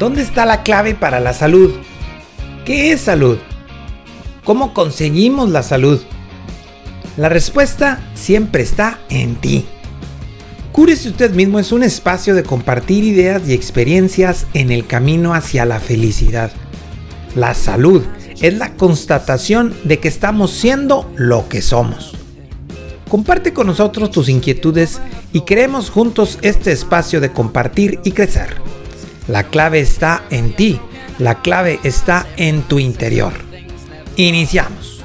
¿Dónde está la clave para la salud? ¿Qué es salud? ¿Cómo conseguimos la salud? La respuesta siempre está en ti. Cúrese usted mismo es un espacio de compartir ideas y experiencias en el camino hacia la felicidad. La salud es la constatación de que estamos siendo lo que somos. Comparte con nosotros tus inquietudes y creemos juntos este espacio de compartir y crecer. La clave está en ti. La clave está en tu interior. Iniciamos.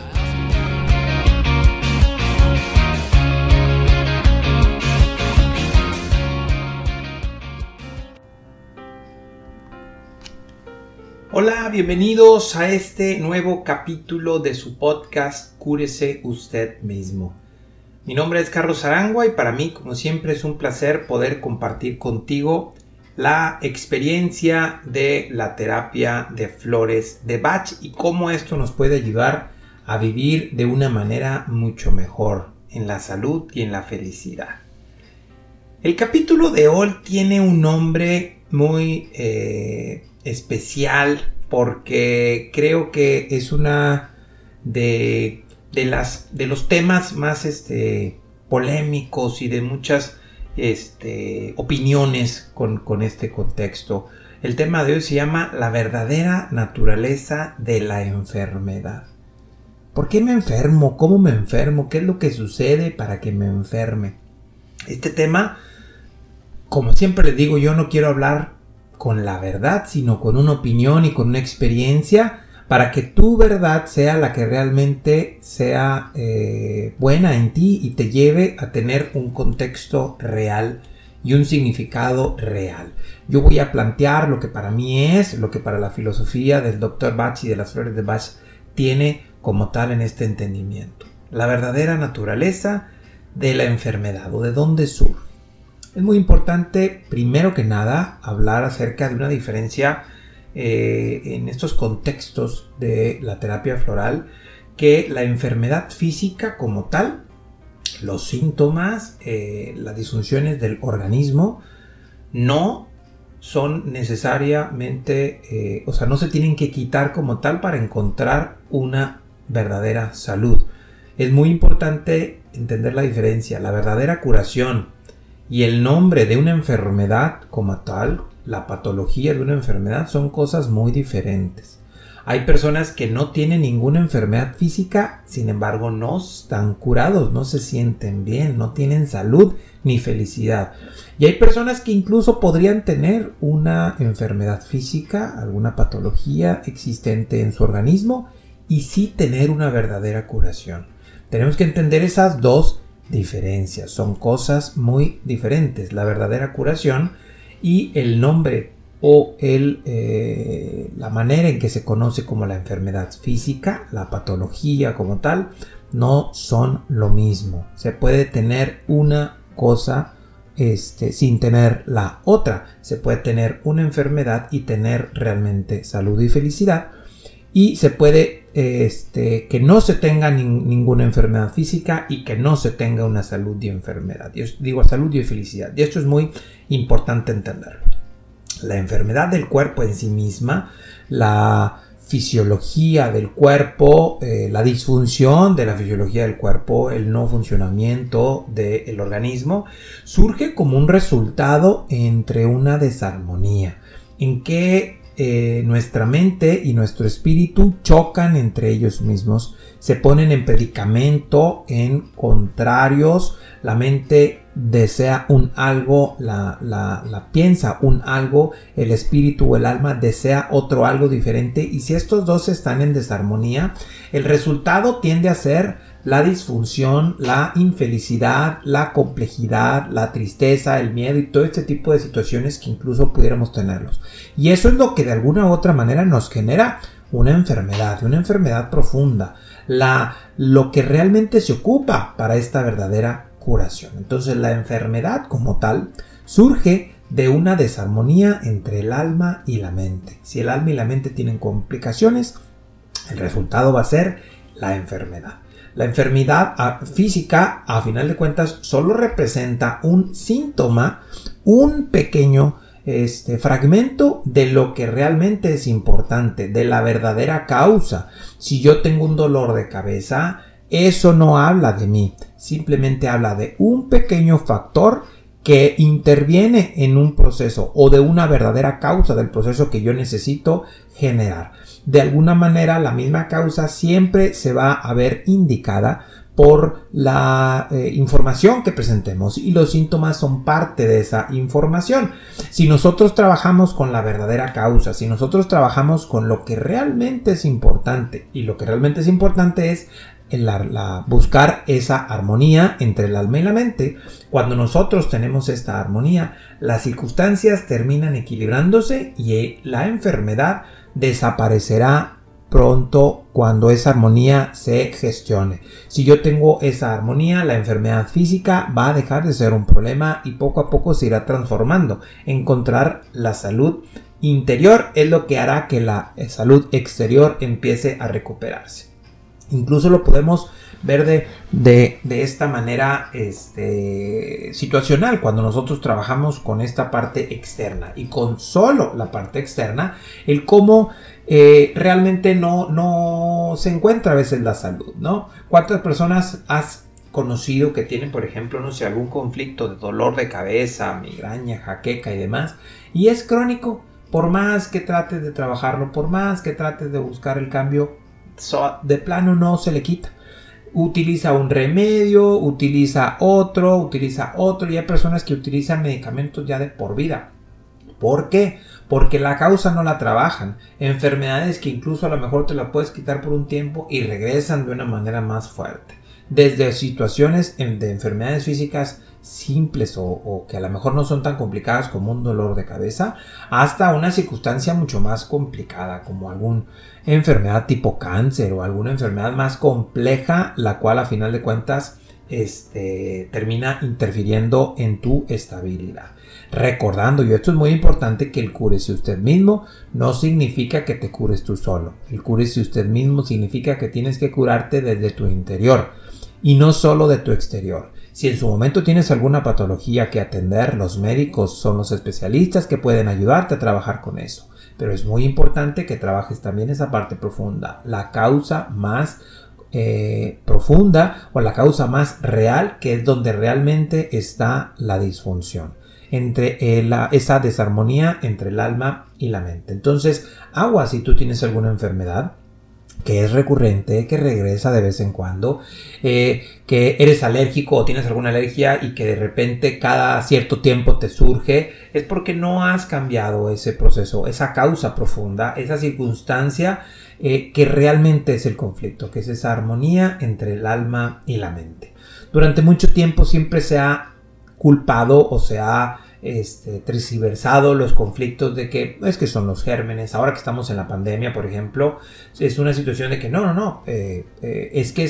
Hola, bienvenidos a este nuevo capítulo de su podcast Cúrese usted mismo. Mi nombre es Carlos Arangua y para mí, como siempre, es un placer poder compartir contigo la experiencia de la terapia de flores de Bach y cómo esto nos puede ayudar a vivir de una manera mucho mejor en la salud y en la felicidad. El capítulo de hoy tiene un nombre muy eh, especial porque creo que es una de, de, las, de los temas más este, polémicos y de muchas este, opiniones con, con este contexto. El tema de hoy se llama la verdadera naturaleza de la enfermedad. ¿Por qué me enfermo? ¿Cómo me enfermo? ¿Qué es lo que sucede para que me enferme? Este tema, como siempre les digo, yo no quiero hablar con la verdad, sino con una opinión y con una experiencia para que tu verdad sea la que realmente sea eh, buena en ti y te lleve a tener un contexto real y un significado real. Yo voy a plantear lo que para mí es, lo que para la filosofía del Dr. Bach y de las flores de Bach tiene como tal en este entendimiento. La verdadera naturaleza de la enfermedad o de dónde surge. Es muy importante, primero que nada, hablar acerca de una diferencia eh, en estos contextos de la terapia floral que la enfermedad física como tal, los síntomas, eh, las disfunciones del organismo, no son necesariamente, eh, o sea, no se tienen que quitar como tal para encontrar una verdadera salud. Es muy importante entender la diferencia. La verdadera curación y el nombre de una enfermedad como tal, la patología de una enfermedad son cosas muy diferentes. Hay personas que no tienen ninguna enfermedad física, sin embargo no están curados, no se sienten bien, no tienen salud ni felicidad. Y hay personas que incluso podrían tener una enfermedad física, alguna patología existente en su organismo y sí tener una verdadera curación. Tenemos que entender esas dos diferencias, son cosas muy diferentes. La verdadera curación y el nombre o el, eh, la manera en que se conoce como la enfermedad física, la patología como tal, no son lo mismo. Se puede tener una cosa este, sin tener la otra. Se puede tener una enfermedad y tener realmente salud y felicidad. Y se puede este, que no se tenga ninguna enfermedad física y que no se tenga una salud y enfermedad. Yo digo salud y felicidad. Y esto es muy importante entenderlo. La enfermedad del cuerpo en sí misma, la fisiología del cuerpo, eh, la disfunción de la fisiología del cuerpo, el no funcionamiento del organismo, surge como un resultado entre una desarmonía. ¿En qué eh, nuestra mente y nuestro espíritu chocan entre ellos mismos, se ponen en predicamento, en contrarios, la mente desea un algo, la, la, piensa un algo, el espíritu o el alma desea otro algo diferente y si estos dos están en desarmonía, el resultado tiende a ser la disfunción, la infelicidad, la complejidad, la tristeza, el miedo y todo este tipo de situaciones que incluso pudiéramos tenerlos. Y eso es lo que de alguna u otra manera nos genera una enfermedad, una enfermedad profunda, la, lo que realmente se ocupa para esta verdadera curación. Entonces la enfermedad como tal surge de una desarmonía entre el alma y la mente. Si el alma y la mente tienen complicaciones, el resultado va a ser la enfermedad. La enfermedad física, a final de cuentas, solo representa un síntoma, un pequeño este fragmento de lo que realmente es importante, de la verdadera causa. Si yo tengo un dolor de cabeza, eso no habla de mí, simplemente habla de un pequeño factor que interviene en un proceso o de una verdadera causa del proceso que yo necesito generar. De alguna manera la misma causa siempre se va a ver indicada por la eh, información que presentemos y los síntomas son parte de esa información. Si nosotros trabajamos con la verdadera causa, si nosotros trabajamos con lo que realmente es importante y lo que realmente es importante es la, buscar esa armonía entre el alma y la mente. Cuando nosotros tenemos esta armonía, las circunstancias terminan equilibrándose y la enfermedad desaparecerá pronto cuando esa armonía se gestione. Si yo tengo esa armonía, la enfermedad física va a dejar de ser un problema y poco a poco se irá transformando. Encontrar la salud interior es lo que hará que la salud exterior empiece a recuperarse. Incluso lo podemos ver de, de, esta manera este, situacional cuando nosotros trabajamos con esta parte externa y con solo la parte externa, el cómo eh, realmente no, no se encuentra a veces la salud, ¿no? ¿Cuántas personas has conocido que tienen, por ejemplo, no sé, algún conflicto de dolor de cabeza, migraña, jaqueca y demás, y es crónico? Por más que trates de trabajarlo, por más que trates de buscar el cambio, de plano no se le quita. Utiliza un remedio, utiliza otro, utiliza otro y hay personas que utilizan medicamentos ya de por vida. ¿Por qué? Porque la causa no la trabajan. Enfermedades que incluso a lo mejor te la puedes quitar por un tiempo y regresan de una manera más fuerte. Desde situaciones de enfermedades físicas simples o, que a lo mejor no son tan complicadas como un dolor de cabeza, hasta una circunstancia mucho más complicada como alguna enfermedad tipo cáncer o alguna enfermedad más compleja, la cual a final de cuentas este, termina interfiriendo en tu estabilidad. Recordando, y esto es muy importante, que el cúrese usted mismo no significa que te cures tú solo. El cúrese usted mismo significa que tienes que curarte desde tu interior y no solo de tu exterior. Si en su momento tienes alguna patología que atender, los médicos son los especialistas que pueden ayudarte a trabajar con eso. Pero es muy importante que trabajes también esa parte profunda, la causa más eh, profunda o la causa más real, que es donde realmente está la disfunción entre esa desarmonía entre el alma y la mente. Entonces, agua si tú tienes alguna enfermedad, que es recurrente, que regresa de vez en cuando, eh, que eres alérgico o tienes alguna alergia y que de repente cada cierto tiempo te surge, es porque no has cambiado ese proceso, esa causa profunda, esa circunstancia eh, que realmente es el conflicto, que es esa armonía entre el alma y la mente. Durante mucho tiempo siempre se ha culpado o se ha este, los conflictos de que es que son los gérmenes. Ahora que estamos en la pandemia, por ejemplo, es una situación de que no, no, no, eh, eh, es que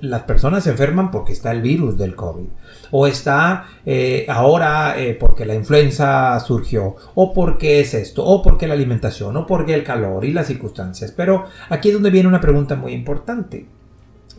las personas se enferman porque está el virus del COVID. O está eh, ahora porque la influenza surgió. O porque es esto. O porque la alimentación. O porque el calor y las circunstancias. Pero aquí es donde viene una pregunta muy importante.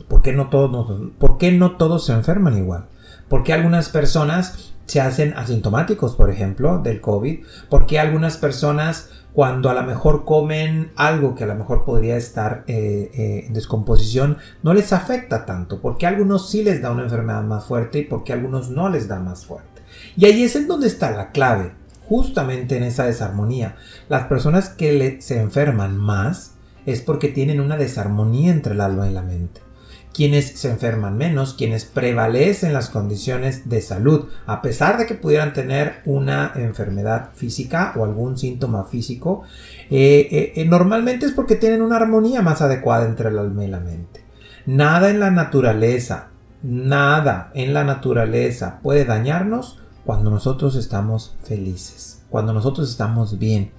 ¿Por qué no todos, ¿por qué no todos se enferman igual? ¿Por qué algunas personas se hacen asintomáticos, por ejemplo, del COVID, porque algunas personas cuando a lo mejor comen algo que a lo mejor podría estar eh, eh, en descomposición, no les afecta tanto, porque a algunos sí les da una enfermedad más fuerte y porque a algunos no les da más fuerte. Y ahí es en donde está la clave, justamente en esa desarmonía. Las personas que se enferman más es porque tienen una desarmonía entre el alma y la mente quienes se enferman menos, quienes prevalecen las condiciones de salud, a pesar de que pudieran tener una enfermedad física o algún síntoma físico, eh, eh, eh, normalmente es porque tienen una armonía más adecuada entre el alma y la mente. Nada en la naturaleza, nada en la naturaleza puede dañarnos cuando nosotros estamos felices, cuando nosotros estamos bien.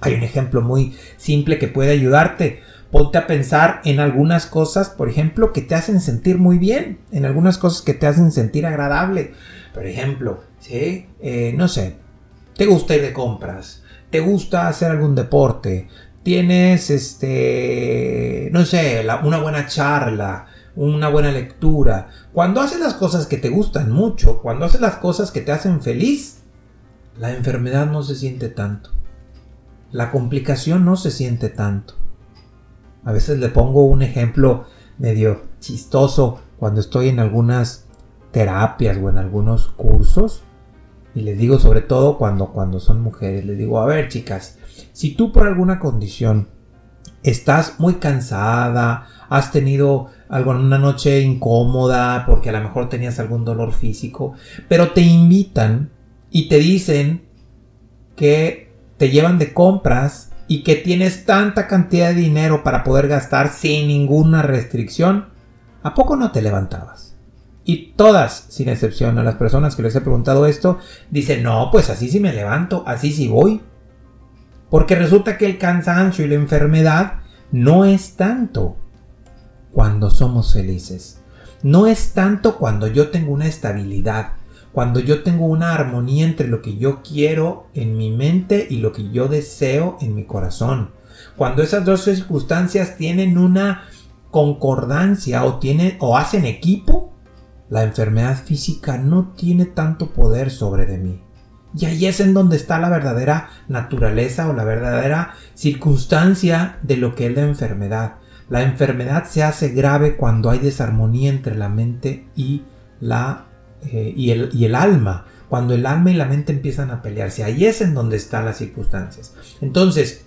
Hay un ejemplo muy simple que puede ayudarte ponte a pensar en algunas cosas, por ejemplo, que te hacen sentir muy bien, en algunas cosas que te hacen sentir agradable. Por ejemplo. Eh, no sé, te gusta ir de compras, te gusta hacer algún deporte, tienes, este, no sé, una buena charla, una buena lectura. Cuando haces las cosas que te gustan mucho, cuando haces las cosas que te hacen feliz, la enfermedad no se siente tanto. La complicación no se siente tanto. A veces le pongo un ejemplo medio chistoso. Cuando estoy en algunas terapias o en algunos cursos y les digo sobre todo cuando, cuando son mujeres, les digo, a ver chicas, si tú por alguna condición estás muy cansada, has tenido alguna noche incómoda porque a lo mejor tenías algún dolor físico, pero te invitan y te dicen que te llevan de compras y que tienes tanta cantidad de dinero para poder gastar sin ninguna restricción, ¿a poco no te levantabas? Y todas, sin excepción a las personas que les he preguntado esto, dicen, no, pues así sí me levanto, así sí voy. Porque resulta que el cansancio y la enfermedad no es tanto cuando somos felices. No es tanto cuando yo tengo una estabilidad, cuando yo tengo una armonía entre lo que yo quiero en mi mente y lo que yo deseo en mi corazón. Cuando esas dos circunstancias tienen una concordancia o, tienen, o hacen equipo, la enfermedad física no tiene tanto poder sobre de mí. Y ahí es en donde está la verdadera naturaleza o la verdadera circunstancia de lo que es la enfermedad. La enfermedad se hace grave cuando hay desarmonía entre la mente y la eh, y, el, y el alma, cuando el alma y la mente empiezan a pelearse, ahí es en donde están las circunstancias. Entonces,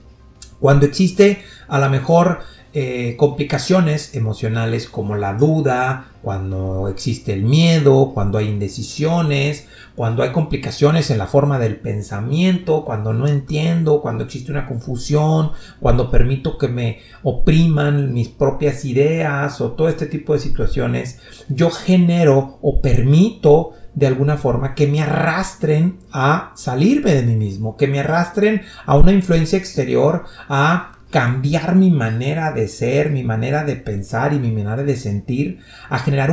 cuando existe a lo mejor eh, complicaciones emocionales como la duda, cuando existe el miedo, cuando hay indecisiones, cuando hay complicaciones en la forma del pensamiento, cuando no entiendo, cuando existe una confusión, cuando permito que me opriman mis propias ideas o todo este tipo de situaciones, yo genero o permito de alguna forma que me arrastren a salirme de mí mismo, que me arrastren a una influencia exterior, a cambiar mi manera de ser, mi manera de pensar y mi manera de sentir, a generar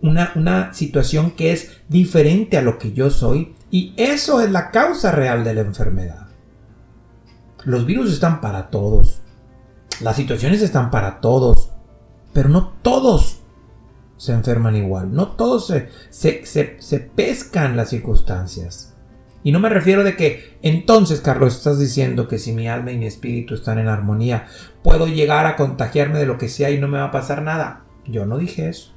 una, situación que es diferente a lo que yo soy. Y eso es la causa real de la enfermedad. Los virus están para todos. Las situaciones están para todos. Pero no todos se enferman igual. No todos se pescan las circunstancias. Y no me refiero de que entonces, Carlos, estás diciendo que si mi alma y mi espíritu están en armonía, puedo llegar a contagiarme de lo que sea y no me va a pasar nada. Yo no dije eso.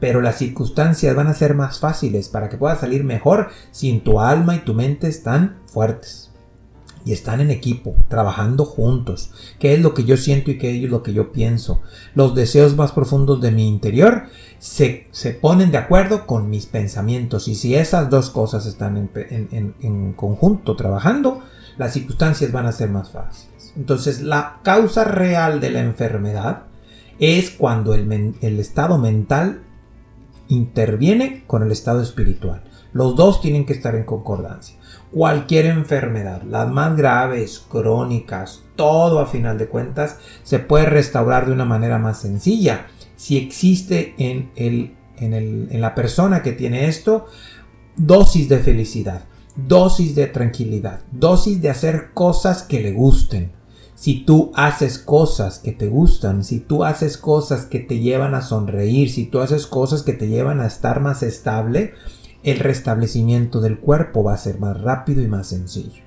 Pero las circunstancias van a ser más fáciles para que puedas salir mejor si tu alma y tu mente están fuertes y están en equipo, trabajando juntos. ¿Qué es lo que yo siento y qué es lo que yo pienso? Los deseos más profundos de mi interior se, ponen de acuerdo con mis pensamientos. Y si esas dos cosas están en, conjunto trabajando, las circunstancias van a ser más fáciles. Entonces, la causa real de la enfermedad es cuando el, el estado mental interviene con el estado espiritual. Los dos tienen que estar en concordancia cualquier enfermedad, las más graves, crónicas, todo a final de cuentas, se puede restaurar de una manera más sencilla. Si existe en, el, en, la persona que tiene esto, dosis de felicidad, dosis de tranquilidad, dosis de hacer cosas que le gusten. Si tú haces cosas que te gustan, si tú haces cosas que te llevan a sonreír, si tú haces cosas que te llevan a estar más estable, el restablecimiento del cuerpo va a ser más rápido y más sencillo.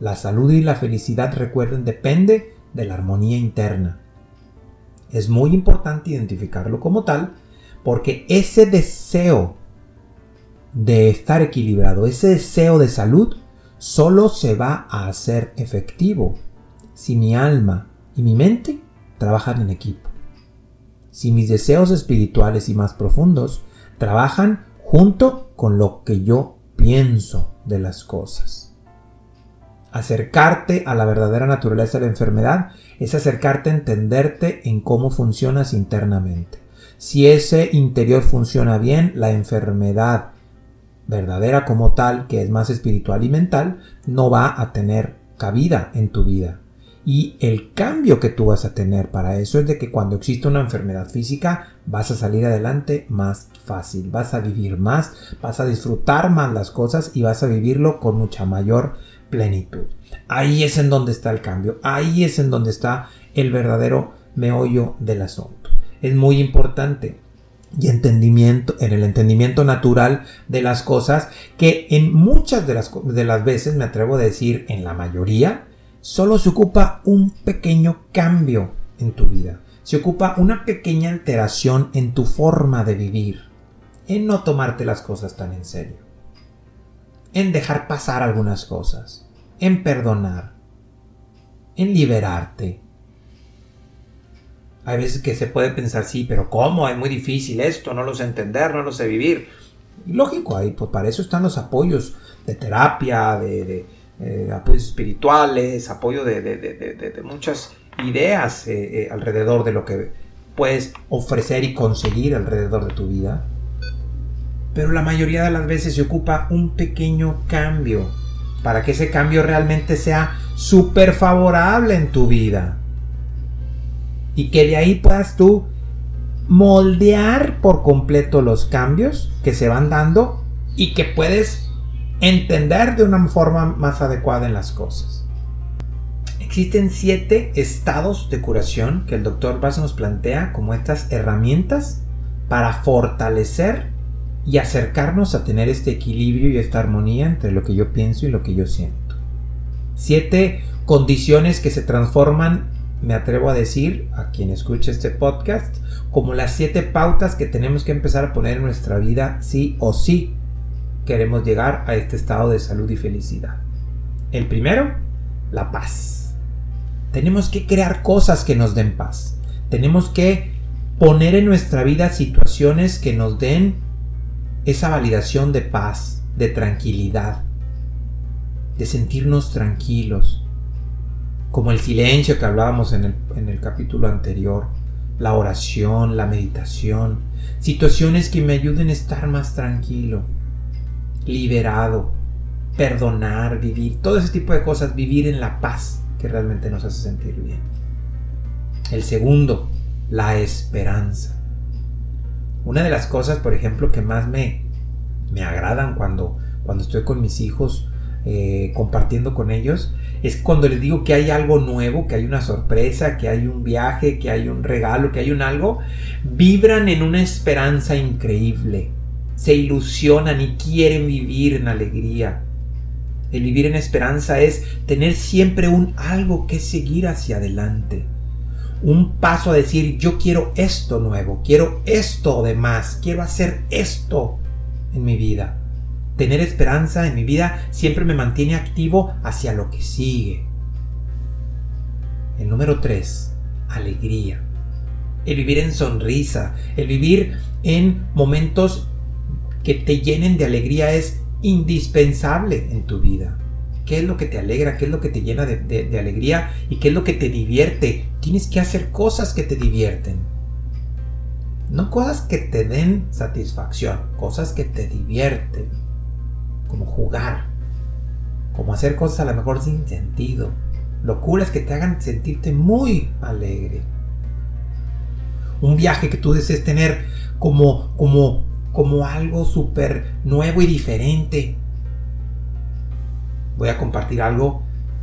La salud y la felicidad, recuerden, depende de la armonía interna. Es muy importante identificarlo como tal porque ese deseo de estar equilibrado, ese deseo de salud, solo se va a hacer efectivo si mi alma y mi mente trabajan en equipo. Si mis deseos espirituales y más profundos trabajan junto con lo que yo pienso de las cosas. Acercarte a la verdadera naturaleza de la enfermedad es acercarte a entenderte en cómo funcionas internamente. Si ese interior funciona bien, la enfermedad verdadera como tal, que es más espiritual y mental, no va a tener cabida en tu vida. Y el cambio que tú vas a tener para eso es de que cuando existe una enfermedad física vas a salir adelante más fácil, vas a vivir más, vas a disfrutar más las cosas y vas a vivirlo con mucha mayor plenitud. Ahí es en donde está el cambio, ahí es en donde está el verdadero meollo del asunto. Es muy importante y entendimiento, en el entendimiento natural de las cosas, que en muchas de las, de las veces, me atrevo a decir en la mayoría, solo se ocupa un pequeño cambio en tu vida. Se ocupa una pequeña alteración en tu forma de vivir, en no tomarte las cosas tan en serio, en dejar pasar algunas cosas, en perdonar, en liberarte, hay veces que se puede pensar, sí, pero ¿cómo? Es muy difícil esto, no lo sé entender, no lo sé vivir. Y lógico, ahí, pues para eso están los apoyos de terapia, de, eh, apoyos espirituales, apoyo de, muchas ideas eh, eh, alrededor de lo que puedes ofrecer y conseguir alrededor de tu vida. Pero la mayoría de las veces se ocupa un pequeño cambio para que ese cambio realmente sea súper favorable en tu vida y que de ahí puedas tú moldear por completo los cambios que se van dando y que puedes entender de una forma más adecuada en las cosas. Existen siete estados de curación que el doctor Bass nos plantea como estas herramientas para fortalecer y acercarnos a tener este equilibrio y esta armonía entre lo que yo pienso y lo que yo siento. Siete condiciones que se transforman me atrevo a decir a quien escuche este podcast como las siete pautas que tenemos que empezar a poner en nuestra vida sí o sí queremos llegar a este estado de salud y felicidad. El primero, la paz. Tenemos que crear cosas que nos den paz. Tenemos que poner en nuestra vida situaciones que nos den esa validación de paz, de tranquilidad, de sentirnos tranquilos, como el silencio que hablábamos en el, capítulo anterior, la oración, la meditación, situaciones que me ayuden a estar más tranquilo, liberado, perdonar, vivir, todo ese tipo de cosas, vivir en la paz que realmente nos hace sentir bien. El segundo, la esperanza. Una de las cosas, por ejemplo, que más me, me agradan cuando, cuando estoy con mis hijos, eh, compartiendo con ellos, es cuando les digo que hay algo nuevo, que hay una sorpresa, que hay un viaje, que hay un regalo, que hay un algo, vibran en una esperanza increíble, se ilusionan y quieren vivir en alegría. El vivir en esperanza es tener siempre un algo que seguir hacia adelante. Un paso a decir, yo quiero esto nuevo, quiero esto de más, quiero hacer esto en mi vida tener esperanza en mi vida siempre me mantiene activo hacia lo que sigue. El número 3, alegría. El vivir en sonrisa, el vivir en momentos que te llenen de alegría es indispensable en tu vida. ¿Qué es lo que te alegra? ¿Qué es lo que te llena de, alegría? ¿Y qué es lo que te divierte? Tienes que hacer cosas que te divierten. No cosas que te den satisfacción, cosas que te divierten como jugar, como hacer cosas a lo mejor sin sentido, locuras que te hagan sentirte muy alegre. Un viaje que tú desees tener como, como, como algo súper nuevo y diferente. Voy a compartir algo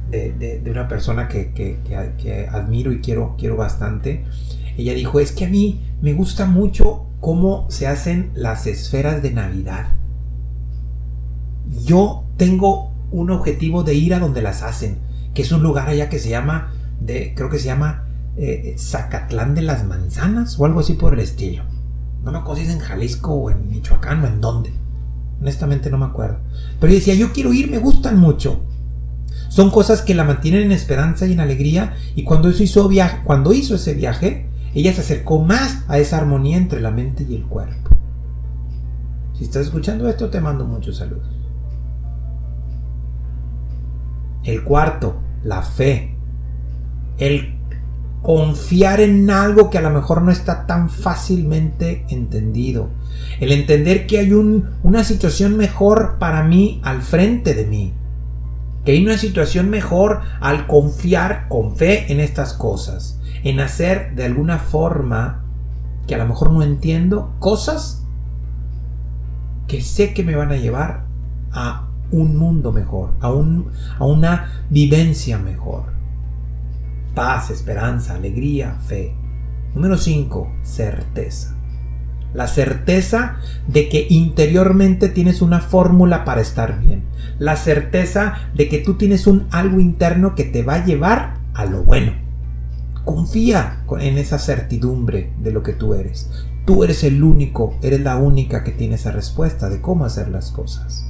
de, una persona que, que, admiro y quiero, quiero bastante. Ella dijo, es que a mí me gusta mucho cómo se hacen las esferas de Navidad yo tengo un objetivo de ir a donde las hacen, que es un lugar allá que se llama, de, creo que se llama eh, Zacatlán de las Manzanas o algo así por el estilo. No me acuerdo si es en Jalisco o en Michoacán o en dónde. Honestamente no me acuerdo. Pero decía, yo quiero ir, me gustan mucho. Son cosas que la mantienen en esperanza y en alegría. Y cuando hizo, viaje, cuando hizo ese viaje, ella se acercó más a esa armonía entre la mente y el cuerpo. Si estás escuchando esto, te mando muchos saludos. El cuarto, la fe. El confiar en algo que a lo mejor no está tan fácilmente entendido. El entender que hay una situación mejor para mí al frente de mí. Que hay una situación mejor al confiar con fe en estas cosas. En hacer de alguna forma que a lo mejor no entiendo cosas que sé que me van a llevar a un mundo mejor, a, a una vivencia mejor. Paz, esperanza, alegría, fe. Número 5. Certeza. la certeza de que interiormente tienes una fórmula para estar bien, la certeza de que tú tienes un algo interno que te va a llevar a lo bueno. Confía en esa certidumbre de lo que tú eres. Tú eres el único, eres la única que tiene esa respuesta de cómo hacer las cosas.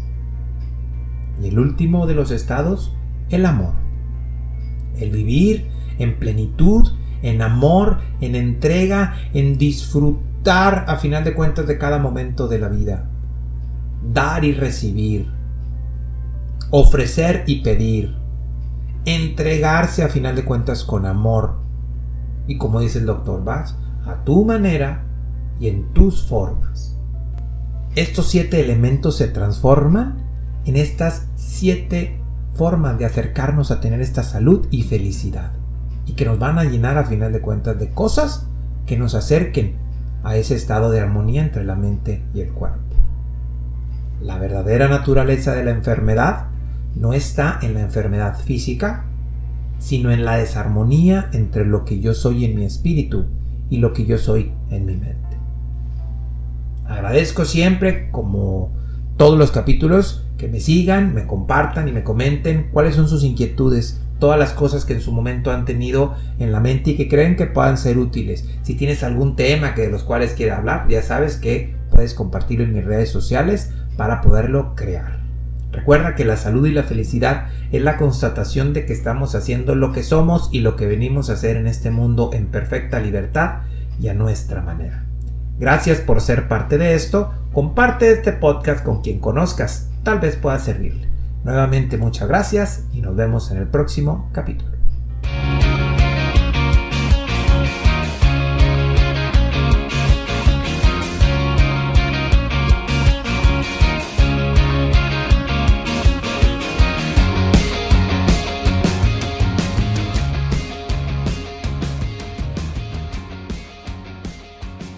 Y el último de los estados, el amor. El vivir en plenitud, en amor, en entrega, en disfrutar a final de cuentas de cada momento de la vida. Dar y recibir. Ofrecer y pedir. Entregarse a final de cuentas con amor. Y como dice el doctor Bass, a tu manera y en tus formas. Estos siete elementos se transforman en estas siete formas de acercarnos a tener esta salud y felicidad. Y que nos van a llenar a final de cuentas de cosas que nos acerquen a ese estado de armonía entre la mente y el cuerpo. La verdadera naturaleza de la enfermedad no está en la enfermedad física, sino en la desarmonía entre lo que yo soy en mi espíritu y lo que yo soy en mi mente. Agradezco siempre, como todos los capítulos, que me sigan, me compartan y me comenten cuáles son sus inquietudes, todas las cosas que en su momento han tenido en la mente y que creen que puedan ser útiles. Si tienes algún tema que de los cuales quieras hablar, ya sabes que puedes compartirlo en mis redes sociales para poderlo crear. Recuerda que la salud y la felicidad es la constatación de que estamos haciendo lo que somos y lo que venimos a hacer en este mundo en perfecta libertad y a nuestra manera. Gracias por ser parte de esto. Comparte este podcast con quien conozcas. Tal vez pueda servirle. Nuevamente muchas gracias y nos vemos en el próximo capítulo.